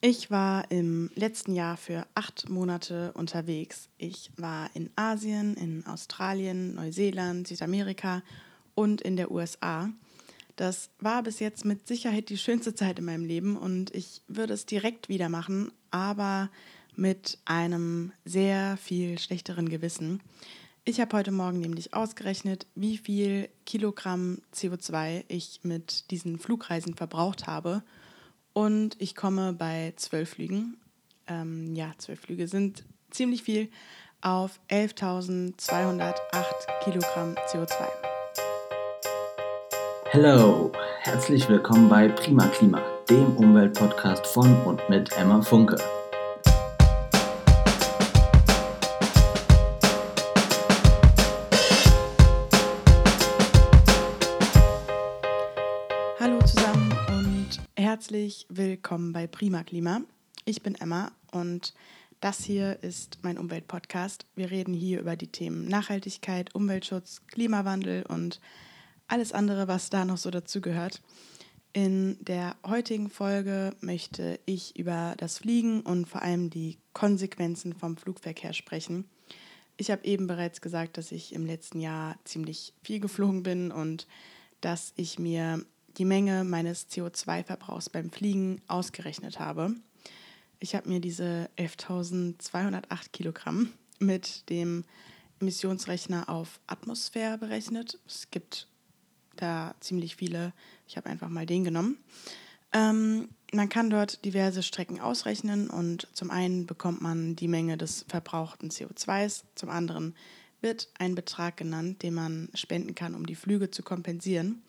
Ich war im letzten Jahr für acht Monate unterwegs. Ich war in Asien, in Australien, Neuseeland, Südamerika und in der USA. Das war bis jetzt mit Sicherheit die schönste Zeit in meinem Leben und ich würde es direkt wieder machen, aber mit einem sehr viel schlechteren Gewissen. Ich habe heute Morgen nämlich ausgerechnet, wie viel Kilogramm CO2 ich mit diesen Flugreisen verbraucht habe und ich komme bei zwölf Flügen. Ähm, ja, zwölf Flüge sind ziemlich viel auf 11.208 Kilogramm CO2. Hallo, herzlich willkommen bei Prima Klima, dem Umweltpodcast von und mit Emma Funke. Herzlich willkommen bei Prima Klima. Ich bin Emma und das hier ist mein Umweltpodcast. Wir reden hier über die Themen Nachhaltigkeit, Umweltschutz, Klimawandel und alles andere, was da noch so dazugehört. In der heutigen Folge möchte ich über das Fliegen und vor allem die Konsequenzen vom Flugverkehr sprechen. Ich habe eben bereits gesagt, dass ich im letzten Jahr ziemlich viel geflogen bin und dass ich mir die Menge meines CO2-Verbrauchs beim Fliegen ausgerechnet habe. Ich habe mir diese 11.208 Kilogramm mit dem Emissionsrechner auf Atmosphäre berechnet. Es gibt da ziemlich viele. Ich habe einfach mal den genommen. Ähm, man kann dort diverse Strecken ausrechnen und zum einen bekommt man die Menge des verbrauchten CO2s, zum anderen wird ein Betrag genannt, den man spenden kann, um die Flüge zu kompensieren.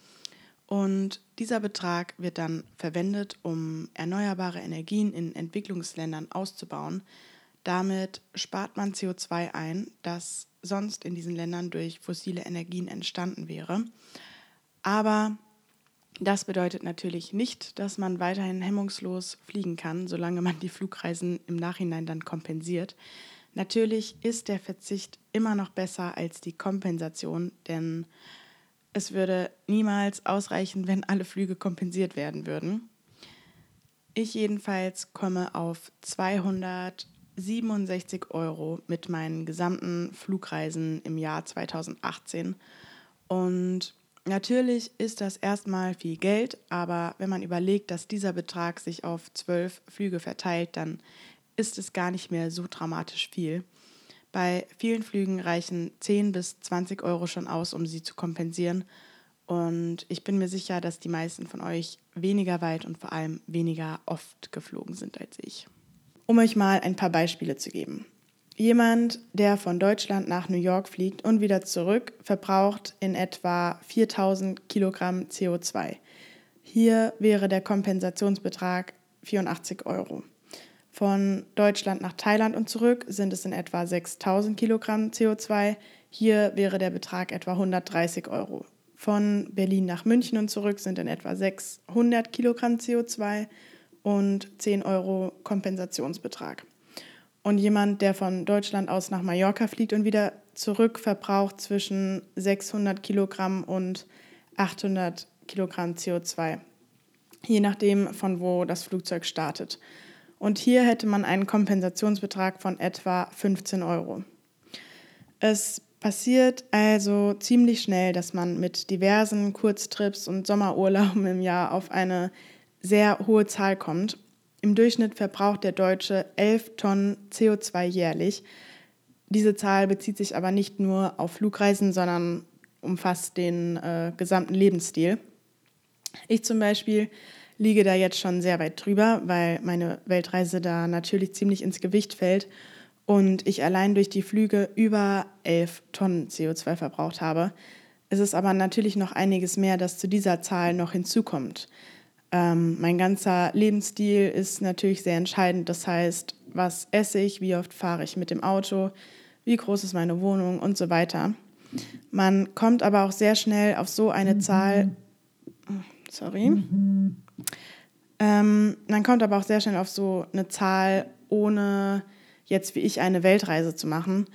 Und dieser Betrag wird dann verwendet, um erneuerbare Energien in Entwicklungsländern auszubauen. Damit spart man CO2 ein, das sonst in diesen Ländern durch fossile Energien entstanden wäre. Aber das bedeutet natürlich nicht, dass man weiterhin hemmungslos fliegen kann, solange man die Flugreisen im Nachhinein dann kompensiert. Natürlich ist der Verzicht immer noch besser als die Kompensation, denn es würde niemals ausreichen, wenn alle Flüge kompensiert werden würden. Ich jedenfalls komme auf 267 Euro mit meinen gesamten Flugreisen im Jahr 2018. Und natürlich ist das erstmal viel Geld, aber wenn man überlegt, dass dieser Betrag sich auf zwölf Flüge verteilt, dann ist es gar nicht mehr so dramatisch viel. Bei vielen Flügen reichen 10 bis 20 Euro schon aus, um sie zu kompensieren. Und ich bin mir sicher, dass die meisten von euch weniger weit und vor allem weniger oft geflogen sind als ich. Um euch mal ein paar Beispiele zu geben. Jemand, der von Deutschland nach New York fliegt und wieder zurück, verbraucht in etwa 4000 Kilogramm CO2. Hier wäre der Kompensationsbetrag 84 Euro. Von Deutschland nach Thailand und zurück sind es in etwa 6000 Kilogramm CO2. Hier wäre der Betrag etwa 130 Euro. Von Berlin nach München und zurück sind in etwa 600 Kilogramm CO2 und 10 Euro Kompensationsbetrag. Und jemand, der von Deutschland aus nach Mallorca fliegt und wieder zurück, verbraucht zwischen 600 Kilogramm und 800 Kilogramm CO2, je nachdem, von wo das Flugzeug startet. Und hier hätte man einen Kompensationsbetrag von etwa 15 Euro. Es passiert also ziemlich schnell, dass man mit diversen Kurztrips und Sommerurlauben im Jahr auf eine sehr hohe Zahl kommt. Im Durchschnitt verbraucht der Deutsche 11 Tonnen CO2 jährlich. Diese Zahl bezieht sich aber nicht nur auf Flugreisen, sondern umfasst den äh, gesamten Lebensstil. Ich zum Beispiel liege da jetzt schon sehr weit drüber, weil meine Weltreise da natürlich ziemlich ins Gewicht fällt und ich allein durch die Flüge über 11 Tonnen CO2 verbraucht habe. Es ist aber natürlich noch einiges mehr, das zu dieser Zahl noch hinzukommt. Ähm, mein ganzer Lebensstil ist natürlich sehr entscheidend. Das heißt, was esse ich, wie oft fahre ich mit dem Auto, wie groß ist meine Wohnung und so weiter. Man kommt aber auch sehr schnell auf so eine mhm. Zahl. Sorry. Ähm, man kommt aber auch sehr schnell auf so eine Zahl, ohne jetzt wie ich eine Weltreise zu machen.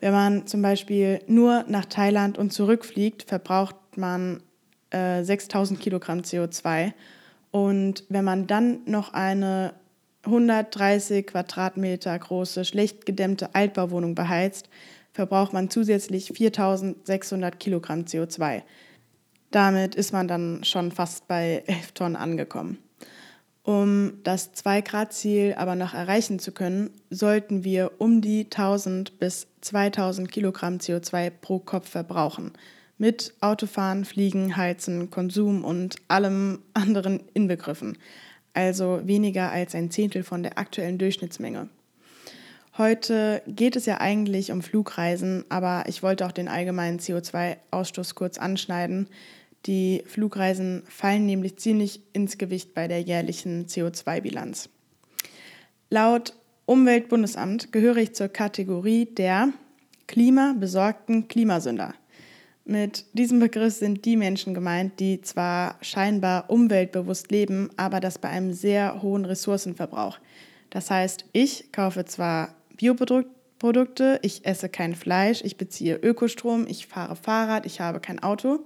Wenn man zum Beispiel nur nach Thailand und zurückfliegt, verbraucht man äh, 6000 Kilogramm CO2. Und wenn man dann noch eine 130 Quadratmeter große, schlecht gedämmte Altbauwohnung beheizt, verbraucht man zusätzlich 4600 Kilogramm CO2. Damit ist man dann schon fast bei 11 Tonnen angekommen. Um das 2-Grad-Ziel aber noch erreichen zu können, sollten wir um die 1000 bis 2000 Kilogramm CO2 pro Kopf verbrauchen. Mit Autofahren, Fliegen, Heizen, Konsum und allem anderen inbegriffen. Also weniger als ein Zehntel von der aktuellen Durchschnittsmenge. Heute geht es ja eigentlich um Flugreisen, aber ich wollte auch den allgemeinen CO2-Ausstoß kurz anschneiden, die Flugreisen fallen nämlich ziemlich ins Gewicht bei der jährlichen CO2-Bilanz. Laut Umweltbundesamt gehöre ich zur Kategorie der klimabesorgten Klimasünder. Mit diesem Begriff sind die Menschen gemeint, die zwar scheinbar umweltbewusst leben, aber das bei einem sehr hohen Ressourcenverbrauch. Das heißt, ich kaufe zwar Bioprodukte, ich esse kein Fleisch, ich beziehe Ökostrom, ich fahre Fahrrad, ich habe kein Auto,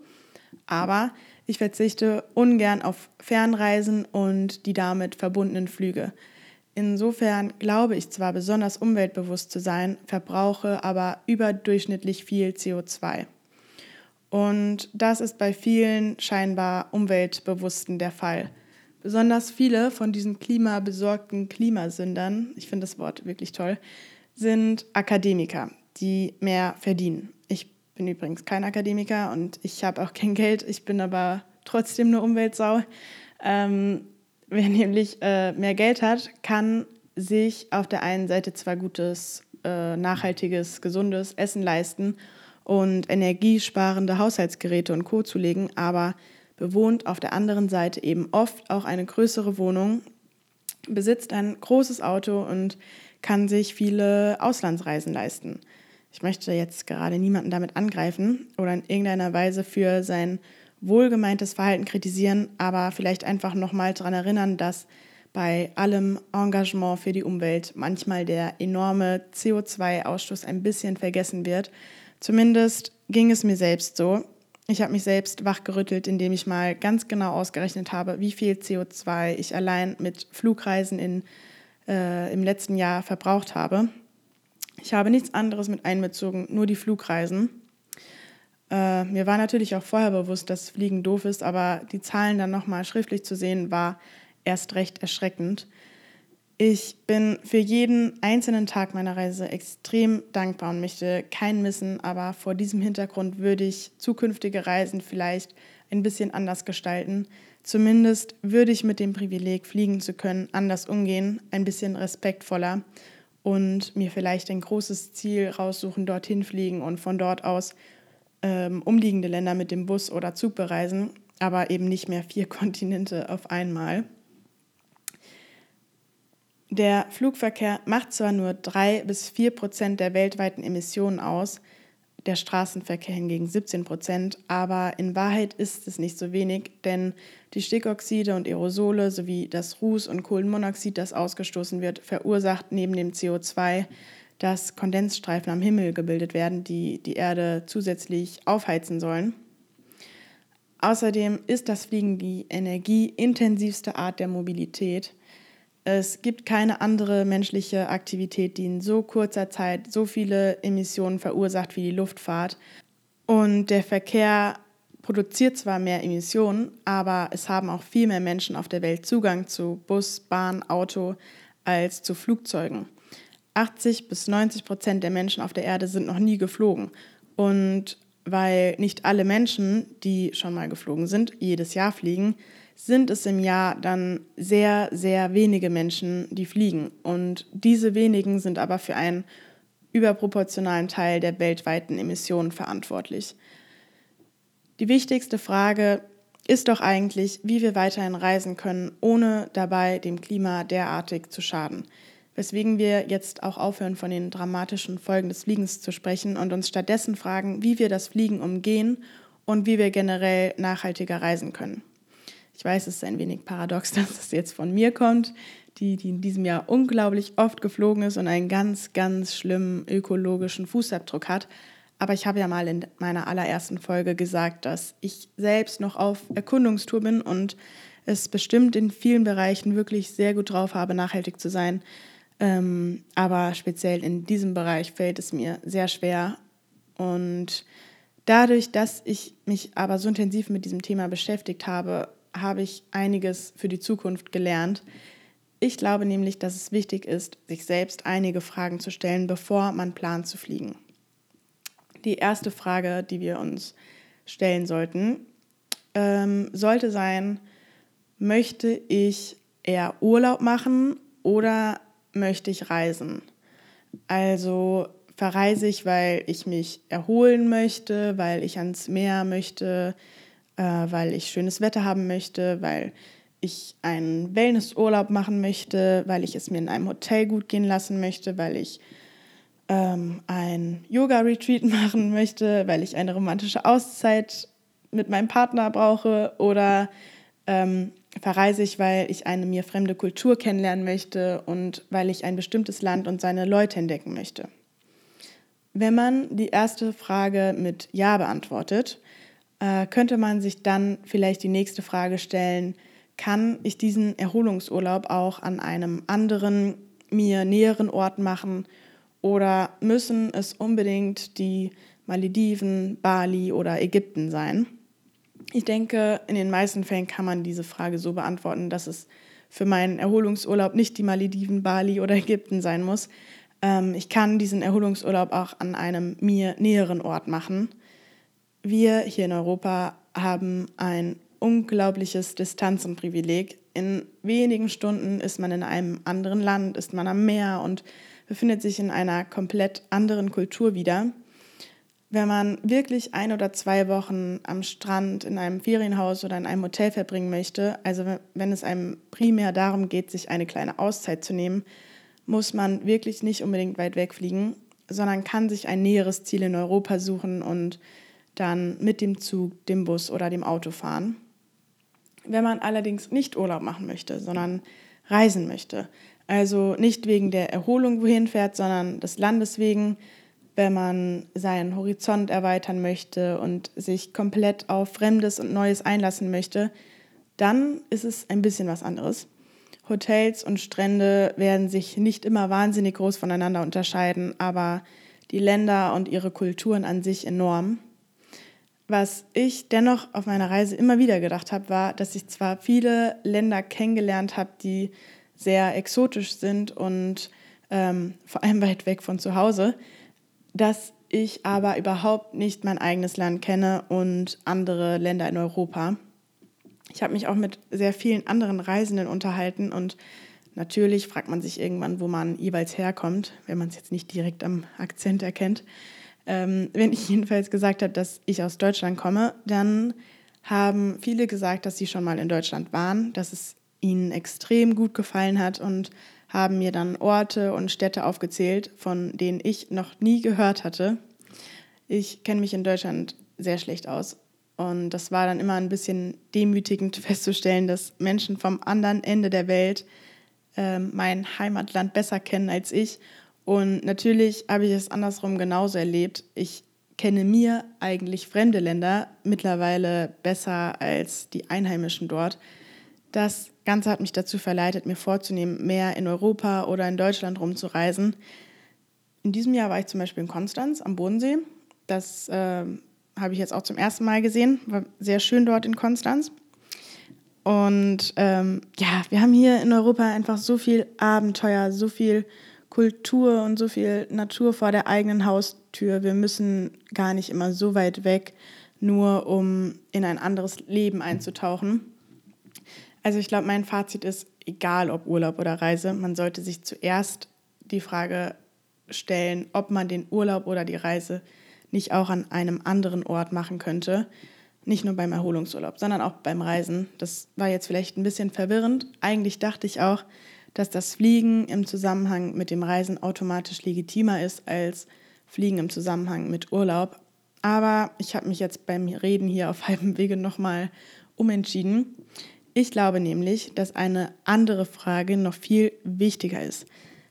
aber ich verzichte ungern auf Fernreisen und die damit verbundenen Flüge. Insofern glaube ich zwar besonders umweltbewusst zu sein, verbrauche aber überdurchschnittlich viel CO2. Und das ist bei vielen scheinbar Umweltbewussten der Fall. Besonders viele von diesen klimabesorgten Klimasündern, ich finde das Wort wirklich toll, sind Akademiker, die mehr verdienen. Bin übrigens kein Akademiker und ich habe auch kein Geld. Ich bin aber trotzdem eine Umweltsau. Ähm, wer nämlich äh, mehr Geld hat, kann sich auf der einen Seite zwar gutes, äh, nachhaltiges, gesundes Essen leisten und energiesparende Haushaltsgeräte und Co. zulegen, aber bewohnt auf der anderen Seite eben oft auch eine größere Wohnung, besitzt ein großes Auto und kann sich viele Auslandsreisen leisten. Ich möchte jetzt gerade niemanden damit angreifen oder in irgendeiner Weise für sein wohlgemeintes Verhalten kritisieren, aber vielleicht einfach nochmal daran erinnern, dass bei allem Engagement für die Umwelt manchmal der enorme CO2-Ausstoß ein bisschen vergessen wird. Zumindest ging es mir selbst so. Ich habe mich selbst wachgerüttelt, indem ich mal ganz genau ausgerechnet habe, wie viel CO2 ich allein mit Flugreisen in, äh, im letzten Jahr verbraucht habe. Ich habe nichts anderes mit einbezogen, nur die Flugreisen. Äh, mir war natürlich auch vorher bewusst, dass Fliegen doof ist, aber die Zahlen dann nochmal schriftlich zu sehen, war erst recht erschreckend. Ich bin für jeden einzelnen Tag meiner Reise extrem dankbar und möchte keinen missen, aber vor diesem Hintergrund würde ich zukünftige Reisen vielleicht ein bisschen anders gestalten. Zumindest würde ich mit dem Privileg, fliegen zu können, anders umgehen, ein bisschen respektvoller und mir vielleicht ein großes Ziel raussuchen, dorthin fliegen und von dort aus ähm, umliegende Länder mit dem Bus oder Zug bereisen, aber eben nicht mehr vier Kontinente auf einmal. Der Flugverkehr macht zwar nur drei bis vier Prozent der weltweiten Emissionen aus, der Straßenverkehr hingegen 17 Prozent. Aber in Wahrheit ist es nicht so wenig, denn die Stickoxide und Aerosole sowie das Ruß- und Kohlenmonoxid, das ausgestoßen wird, verursacht neben dem CO2, dass Kondensstreifen am Himmel gebildet werden, die die Erde zusätzlich aufheizen sollen. Außerdem ist das Fliegen die energieintensivste Art der Mobilität. Es gibt keine andere menschliche Aktivität, die in so kurzer Zeit so viele Emissionen verursacht wie die Luftfahrt. Und der Verkehr produziert zwar mehr Emissionen, aber es haben auch viel mehr Menschen auf der Welt Zugang zu Bus, Bahn, Auto als zu Flugzeugen. 80 bis 90 Prozent der Menschen auf der Erde sind noch nie geflogen. Und weil nicht alle Menschen, die schon mal geflogen sind, jedes Jahr fliegen, sind es im Jahr dann sehr, sehr wenige Menschen, die fliegen. Und diese wenigen sind aber für einen überproportionalen Teil der weltweiten Emissionen verantwortlich. Die wichtigste Frage ist doch eigentlich, wie wir weiterhin reisen können, ohne dabei dem Klima derartig zu schaden. Weswegen wir jetzt auch aufhören, von den dramatischen Folgen des Fliegens zu sprechen und uns stattdessen fragen, wie wir das Fliegen umgehen und wie wir generell nachhaltiger reisen können. Ich weiß, es ist ein wenig paradox, dass es jetzt von mir kommt, die, die in diesem Jahr unglaublich oft geflogen ist und einen ganz, ganz schlimmen ökologischen Fußabdruck hat. Aber ich habe ja mal in meiner allerersten Folge gesagt, dass ich selbst noch auf Erkundungstour bin und es bestimmt in vielen Bereichen wirklich sehr gut drauf habe, nachhaltig zu sein. Ähm, aber speziell in diesem Bereich fällt es mir sehr schwer. Und dadurch, dass ich mich aber so intensiv mit diesem Thema beschäftigt habe, habe ich einiges für die Zukunft gelernt. Ich glaube nämlich, dass es wichtig ist, sich selbst einige Fragen zu stellen, bevor man plant zu fliegen. Die erste Frage, die wir uns stellen sollten, ähm, sollte sein, möchte ich eher Urlaub machen oder möchte ich reisen? Also verreise ich, weil ich mich erholen möchte, weil ich ans Meer möchte, äh, weil ich schönes Wetter haben möchte, weil ich einen Wellnessurlaub machen möchte, weil ich es mir in einem Hotel gut gehen lassen möchte, weil ich ähm, ein Yoga-Retreat machen möchte, weil ich eine romantische Auszeit mit meinem Partner brauche oder ähm, verreise ich, weil ich eine mir fremde Kultur kennenlernen möchte und weil ich ein bestimmtes Land und seine Leute entdecken möchte. Wenn man die erste Frage mit Ja beantwortet, äh, könnte man sich dann vielleicht die nächste Frage stellen, kann ich diesen Erholungsurlaub auch an einem anderen, mir näheren Ort machen oder müssen es unbedingt die Malediven, Bali oder Ägypten sein? Ich denke, in den meisten Fällen kann man diese Frage so beantworten, dass es für meinen Erholungsurlaub nicht die Malediven, Bali oder Ägypten sein muss. Ähm, ich kann diesen Erholungsurlaub auch an einem mir näheren Ort machen. Wir hier in Europa haben ein unglaubliches Distanzenprivileg. In wenigen Stunden ist man in einem anderen Land, ist man am Meer und befindet sich in einer komplett anderen Kultur wieder. Wenn man wirklich ein oder zwei Wochen am Strand, in einem Ferienhaus oder in einem Hotel verbringen möchte, also wenn es einem primär darum geht, sich eine kleine Auszeit zu nehmen, muss man wirklich nicht unbedingt weit wegfliegen, sondern kann sich ein näheres Ziel in Europa suchen und dann mit dem Zug, dem Bus oder dem Auto fahren. Wenn man allerdings nicht Urlaub machen möchte, sondern reisen möchte, also nicht wegen der Erholung wohin fährt, sondern des Landes wegen, wenn man seinen Horizont erweitern möchte und sich komplett auf Fremdes und Neues einlassen möchte, dann ist es ein bisschen was anderes. Hotels und Strände werden sich nicht immer wahnsinnig groß voneinander unterscheiden, aber die Länder und ihre Kulturen an sich enorm. Was ich dennoch auf meiner Reise immer wieder gedacht habe, war, dass ich zwar viele Länder kennengelernt habe, die sehr exotisch sind und ähm, vor allem weit weg von zu Hause, dass ich aber überhaupt nicht mein eigenes Land kenne und andere Länder in Europa. Ich habe mich auch mit sehr vielen anderen Reisenden unterhalten und natürlich fragt man sich irgendwann, wo man jeweils herkommt, wenn man es jetzt nicht direkt am Akzent erkennt. Ähm, wenn ich jedenfalls gesagt habe, dass ich aus Deutschland komme, dann haben viele gesagt, dass sie schon mal in Deutschland waren, dass es ihnen extrem gut gefallen hat und haben mir dann Orte und Städte aufgezählt, von denen ich noch nie gehört hatte. Ich kenne mich in Deutschland sehr schlecht aus und das war dann immer ein bisschen demütigend festzustellen, dass Menschen vom anderen Ende der Welt äh, mein Heimatland besser kennen als ich und natürlich habe ich es andersrum genauso erlebt. Ich kenne mir eigentlich fremde Länder mittlerweile besser als die Einheimischen dort. Das Ganze hat mich dazu verleitet, mir vorzunehmen, mehr in Europa oder in Deutschland rumzureisen. In diesem Jahr war ich zum Beispiel in Konstanz am Bodensee. Das äh, habe ich jetzt auch zum ersten Mal gesehen. War sehr schön dort in Konstanz. Und ähm, ja, wir haben hier in Europa einfach so viel Abenteuer, so viel Kultur und so viel Natur vor der eigenen Haustür. Wir müssen gar nicht immer so weit weg, nur um in ein anderes Leben einzutauchen. Also ich glaube, mein Fazit ist, egal ob Urlaub oder Reise, man sollte sich zuerst die Frage stellen, ob man den Urlaub oder die Reise nicht auch an einem anderen Ort machen könnte. Nicht nur beim Erholungsurlaub, sondern auch beim Reisen. Das war jetzt vielleicht ein bisschen verwirrend. Eigentlich dachte ich auch, dass das Fliegen im Zusammenhang mit dem Reisen automatisch legitimer ist als Fliegen im Zusammenhang mit Urlaub. Aber ich habe mich jetzt beim Reden hier auf halbem Wege nochmal umentschieden. Ich glaube nämlich, dass eine andere Frage noch viel wichtiger ist.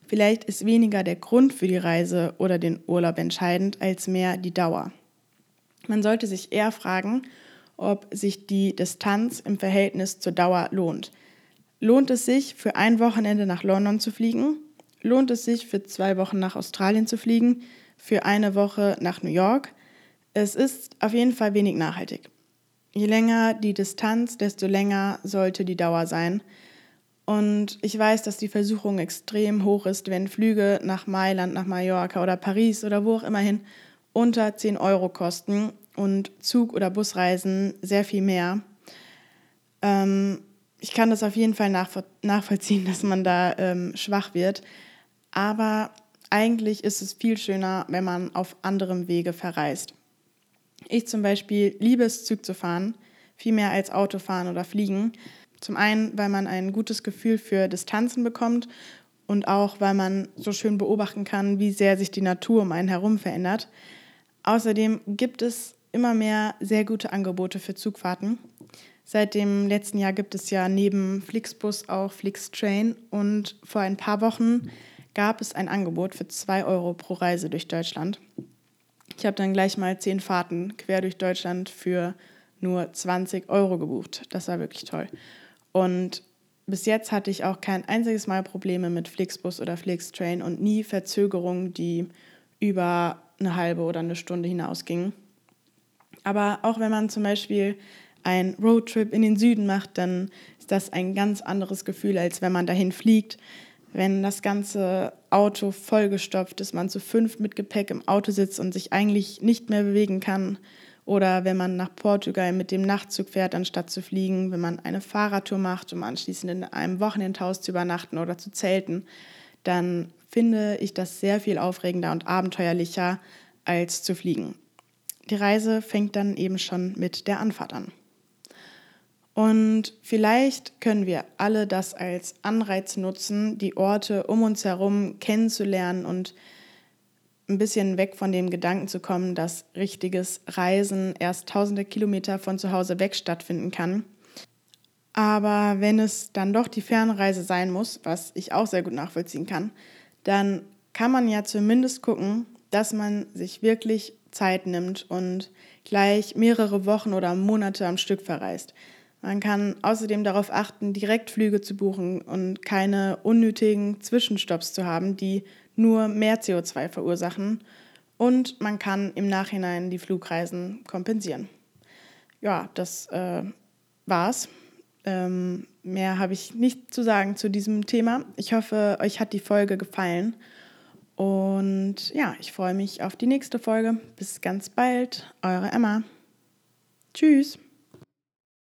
Vielleicht ist weniger der Grund für die Reise oder den Urlaub entscheidend, als mehr die Dauer. Man sollte sich eher fragen, ob sich die Distanz im Verhältnis zur Dauer lohnt. Lohnt es sich, für ein Wochenende nach London zu fliegen? Lohnt es sich, für zwei Wochen nach Australien zu fliegen? Für eine Woche nach New York? Es ist auf jeden Fall wenig nachhaltig. Je länger die Distanz, desto länger sollte die Dauer sein. Und ich weiß, dass die Versuchung extrem hoch ist, wenn Flüge nach Mailand, nach Mallorca oder Paris oder wo auch immer hin unter 10 Euro kosten und Zug- oder Busreisen sehr viel mehr. Ähm, ich kann das auf jeden Fall nachvollziehen, dass man da ähm, schwach wird. Aber eigentlich ist es viel schöner, wenn man auf anderem Wege verreist. Ich zum Beispiel liebe es, Zug zu fahren, viel mehr als Autofahren oder Fliegen. Zum einen, weil man ein gutes Gefühl für Distanzen bekommt und auch, weil man so schön beobachten kann, wie sehr sich die Natur um einen herum verändert. Außerdem gibt es immer mehr sehr gute Angebote für Zugfahrten. Seit dem letzten Jahr gibt es ja neben Flixbus auch Flixtrain und vor ein paar Wochen gab es ein Angebot für 2 Euro pro Reise durch Deutschland. Ich habe dann gleich mal zehn Fahrten quer durch Deutschland für nur 20 Euro gebucht. Das war wirklich toll. Und bis jetzt hatte ich auch kein einziges Mal Probleme mit Flixbus oder Flixtrain und nie Verzögerungen, die über eine halbe oder eine Stunde hinausgingen. Aber auch wenn man zum Beispiel einen Roadtrip in den Süden macht, dann ist das ein ganz anderes Gefühl, als wenn man dahin fliegt. Wenn das ganze Auto vollgestopft ist, man zu fünf mit Gepäck im Auto sitzt und sich eigentlich nicht mehr bewegen kann. Oder wenn man nach Portugal mit dem Nachtzug fährt, anstatt zu fliegen, wenn man eine Fahrradtour macht, um anschließend in einem Wochenendhaus zu übernachten oder zu zelten, dann finde ich das sehr viel aufregender und abenteuerlicher als zu fliegen. Die Reise fängt dann eben schon mit der Anfahrt an. Und vielleicht können wir alle das als Anreiz nutzen, die Orte um uns herum kennenzulernen und ein bisschen weg von dem Gedanken zu kommen, dass richtiges Reisen erst tausende Kilometer von zu Hause weg stattfinden kann. Aber wenn es dann doch die Fernreise sein muss, was ich auch sehr gut nachvollziehen kann, dann kann man ja zumindest gucken, dass man sich wirklich Zeit nimmt und gleich mehrere Wochen oder Monate am Stück verreist. Man kann außerdem darauf achten, Direktflüge zu buchen und keine unnötigen Zwischenstopps zu haben, die nur mehr CO2 verursachen. Und man kann im Nachhinein die Flugreisen kompensieren. Ja, das äh, war's. Ähm, mehr habe ich nicht zu sagen zu diesem Thema. Ich hoffe, euch hat die Folge gefallen. Und ja, ich freue mich auf die nächste Folge. Bis ganz bald, eure Emma. Tschüss.